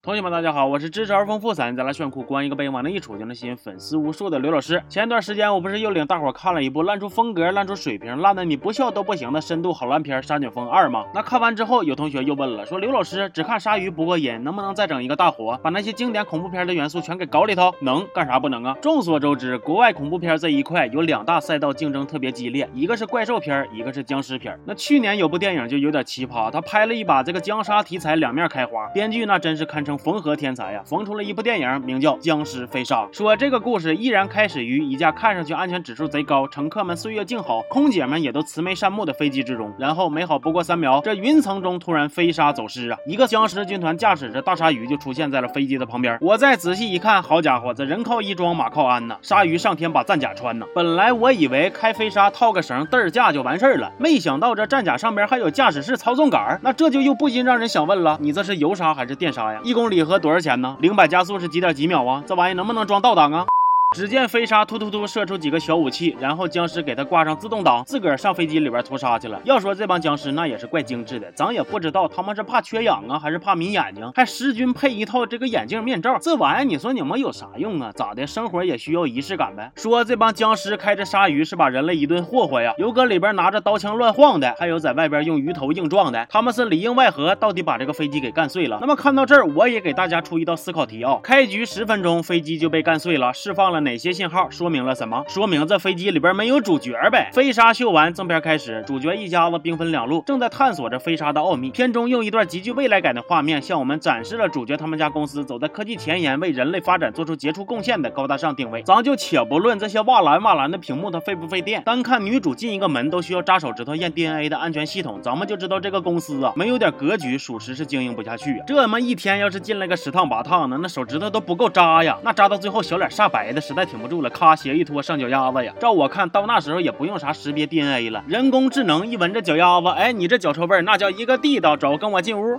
同学们，大家好，我是知识而丰富、三再来炫酷、光一个背影往那一杵就能吸引粉丝无数的刘老师。前一段时间，我不是又领大伙看了一部烂出风格、烂出水平、烂的你不笑都不行的深度好烂片《杀警风二》吗？那看完之后，有同学又问了，说刘老师只看鲨鱼不过瘾，能不能再整一个大火，把那些经典恐怖片的元素全给搞里头？能干啥不能啊？众所周知，国外恐怖片这一块有两大赛道竞争特别激烈，一个是怪兽片，一个是僵尸片。那去年有部电影就有点奇葩，他拍了一把这个僵杀题材两面开花，编剧那真是堪称缝合天才呀。缝出了一部电影，名叫《僵尸飞沙》。说这个故事依然开始于一架看上去安全指数贼高、乘客们岁月静好、空姐们也都慈眉善目的飞机之中。然后没好不过三秒，这云层中突然飞沙走失啊！一个僵尸军团驾驶着大鲨鱼就出现在了飞机的旁边。我再仔细一看，好家伙，这人靠衣装，马靠鞍呐！鲨鱼上天把战甲穿呐！本来我以为开飞沙套个绳嘚儿架就完事儿了，没想到这战甲上边还有驾驶室操纵杆，那这就又不禁让人想问了：你这是油沙还是电沙呀？一公里合多少钱呢？零百加速是几点几秒啊？这玩意能不能装倒档啊？只见飞沙突突突射出几个小武器，然后僵尸给他挂上自动挡，自个儿上飞机里边屠杀去了。要说这帮僵尸那也是怪精致的，咱也不知道他们是怕缺氧啊，还是怕迷眼睛，还师军配一套这个眼镜面罩。这玩意儿你说你们有啥用啊？咋的？生活也需要仪式感呗。说这帮僵尸开着鲨鱼是把人类一顿霍霍呀，有搁里边拿着刀枪乱晃的，还有在外边用鱼头硬撞的。他们是里应外合，到底把这个飞机给干碎了。那么看到这儿，我也给大家出一道思考题啊：开局十分钟，飞机就被干碎了，释放了哪些信号？说明了什么？说明这飞机里边没有主角呗。飞沙秀完，正片开始，主角一家子兵分两路，正在探索着飞沙的奥秘。片中用一段极具未来感的画面，向我们展示了主角他们家公司走在科技前沿，为人类发展做出杰出贡献的高大上定位。咱就且不论这些哇蓝哇蓝的屏幕它费不费电，单看女主进一个门都需要扎手指头验 DNA 的安全系统，咱们就知道这个公司啊，没有点格局，属实是经营不下去。这么一天要是进来个十趟八趟的，那手指头都不够扎呀，那扎到最后小脸煞白的，实在挺不住了，咔。鞋一脱上脚丫子呀！照我看到那时候也不用啥识别 DNA 了，人工智能一闻这脚丫子，哎，你这脚臭味儿那叫一个地道。走，跟我进屋。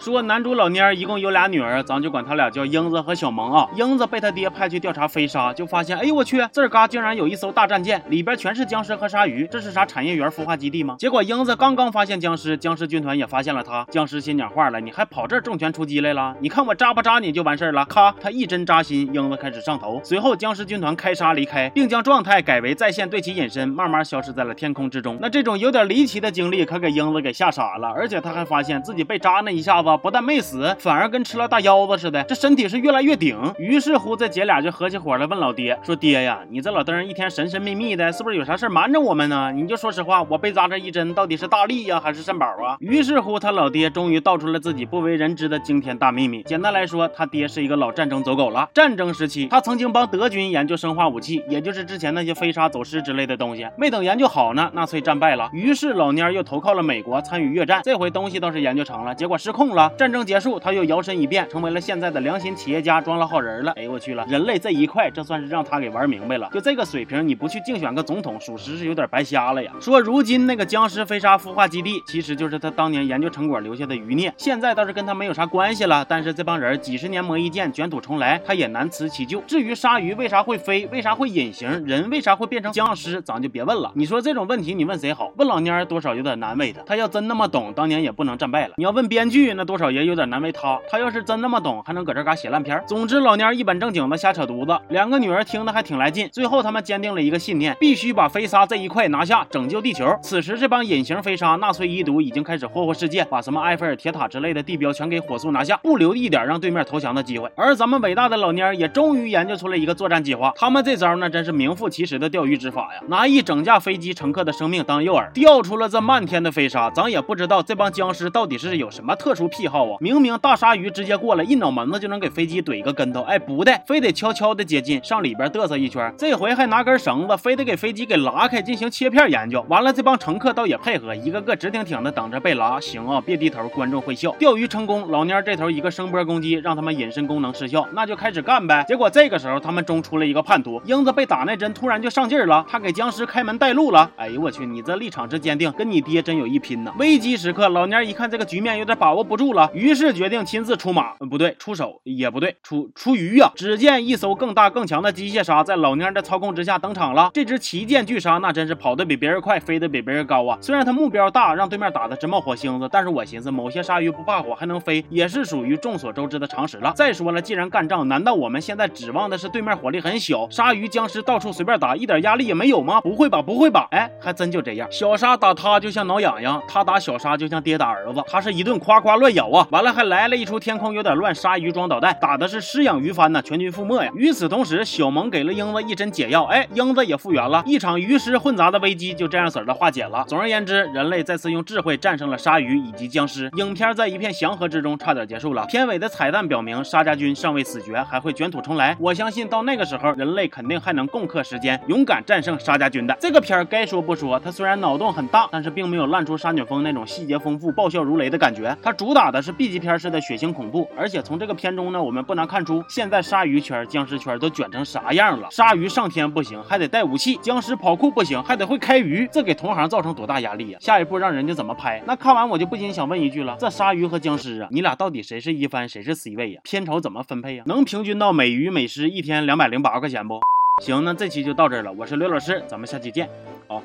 说男主老蔫儿一共有俩女儿，咱就管他俩叫英子和小萌啊。英子被他爹派去调查飞沙，就发现，哎呦我去，这儿嘎竟然有一艘大战舰，里边全是僵尸和鲨鱼，这是啥产业园孵化基地吗？结果英子刚刚发现僵尸，僵尸军团也发现了他，僵尸心讲话了，你还跑这儿重拳出击来了？你看我扎不扎你就完事儿了？咔，他一针扎心，英子开始上头。随后僵尸军团开杀离开，并将状态改为在线对其隐身，慢慢消失在了天空之中。那这种有点离奇的经历可给英子给吓傻了，而且他还发现自己被扎那一下子不但没死。反而跟吃了大腰子似的，这身体是越来越顶。于是乎，这姐俩就合起伙来问老爹说：“爹呀，你这老登一天神神秘秘的，是不是有啥事瞒着我们呢？你就说实话，我被扎这一针到底是大力呀，还是肾宝啊？”于是乎，他老爹终于道出了自己不为人知的惊天大秘密。简单来说，他爹是一个老战争走狗了。战争时期，他曾经帮德军研究生化武器，也就是之前那些飞沙走石之类的东西。没等研究好呢，纳粹战败了，于是老蔫又投靠了美国，参与越战。这回东西倒是研究成了，结果失控了。战争结束，他又摇身一变。成为了现在的良心企业家，装了好人了。哎呦我去了，人类这一块，这算是让他给玩明白了。就这个水平，你不去竞选个总统，属实是有点白瞎了呀。说如今那个僵尸飞沙孵化基地，其实就是他当年研究成果留下的余孽，现在倒是跟他没有啥关系了。但是这帮人几十年磨一剑，卷土重来，他也难辞其咎。至于鲨鱼为啥会飞，为啥会隐形，人为啥会变成僵尸，咱就别问了。你说这种问题，你问谁好？问老蔫多少有点难为他。他要真那么懂，当年也不能战败了。你要问编剧，那多少也有点难为他。他要是真那么懂，还能搁这嘎写烂片。总之，老蔫一本正经的瞎扯犊子，两个女儿听得还挺来劲。最后，他们坚定了一个信念，必须把飞沙这一块拿下，拯救地球。此时，这帮隐形飞沙纳粹遗毒已经开始霍霍世界，把什么埃菲尔铁塔之类的地标全给火速拿下，不留一点让对面投降的机会。而咱们伟大的老蔫也终于研究出了一个作战计划。他们这招呢真是名副其实的钓鱼执法呀，拿一整架飞机乘客的生命当诱饵，钓出了这漫天的飞沙。咱也不知道这帮僵尸到底是有什么特殊癖好啊？明明大鲨鱼直接过来一脑门子就能给飞机怼个跟头，哎，不的，非得悄悄的接近，上里边嘚瑟一圈。这回还拿根绳子，非得给飞机给拉开进行切片研究。完了，这帮乘客倒也配合，一个个直挺挺的等着被拉。行啊，别低头，观众会笑。钓鱼成功，老蔫这头一个声波攻击，让他们隐身功能失效，那就开始干呗。结果这个时候，他们中出了一个叛徒，英子被打那针突然就上劲了，他给僵尸开门带路了。哎呦我去，你这立场之坚定，跟你爹真有一拼呢。危机时刻，老蔫一看这个局面有点把握不住。住了，于是决定亲自出马，不对，出手也不对，出出鱼呀！只见一艘更大更强的机械鲨在老蔫的操控之下登场了。这只旗舰巨鲨那真是跑得比别人快，飞得比别人高啊！虽然它目标大，让对面打的直冒火星子，但是我寻思，某些鲨鱼不怕火还能飞，也是属于众所周知的常识了。再说了，既然干仗，难道我们现在指望的是对面火力很小，鲨鱼僵尸到处随便打，一点压力也没有吗？不会吧，不会吧？哎，还真就这样。小鲨打他就像挠痒痒，他打小鲨就像爹打儿子，他是一顿夸夸乱咬啊！完了还来了一出天空有点乱，鲨鱼装导弹，打的是失养鱼帆呢，全军覆没呀！与此同时，小萌给了英子一针解药，哎，英子也复原了，一场鱼尸混杂的危机就这样子的化解了。总而言之，人类再次用智慧战胜了鲨鱼以及僵尸。影片在一片祥和之中差点结束了。片尾的彩蛋表明，沙家军尚未死绝，还会卷土重来。我相信到那个时候，人类肯定还能共克时间，勇敢战胜沙家军的。这个片儿该说不说，它虽然脑洞很大，但是并没有烂出沙卷风那种细节丰富、爆笑如雷的感觉。它主打打的是 B 级片式的血腥恐怖，而且从这个片中呢，我们不难看出，现在鲨鱼圈、僵尸圈都卷成啥样了。鲨鱼上天不行，还得带武器；僵尸跑酷不行，还得会开鱼。这给同行造成多大压力呀？下一步让人家怎么拍？那看完我就不禁想问一句了：这鲨鱼和僵尸啊，你俩到底谁是一番，谁是 C 位呀？片酬怎么分配呀？能平均到每鱼每尸一天两百零八块钱不？行，那这期就到这儿了。我是刘老师，咱们下期见。好。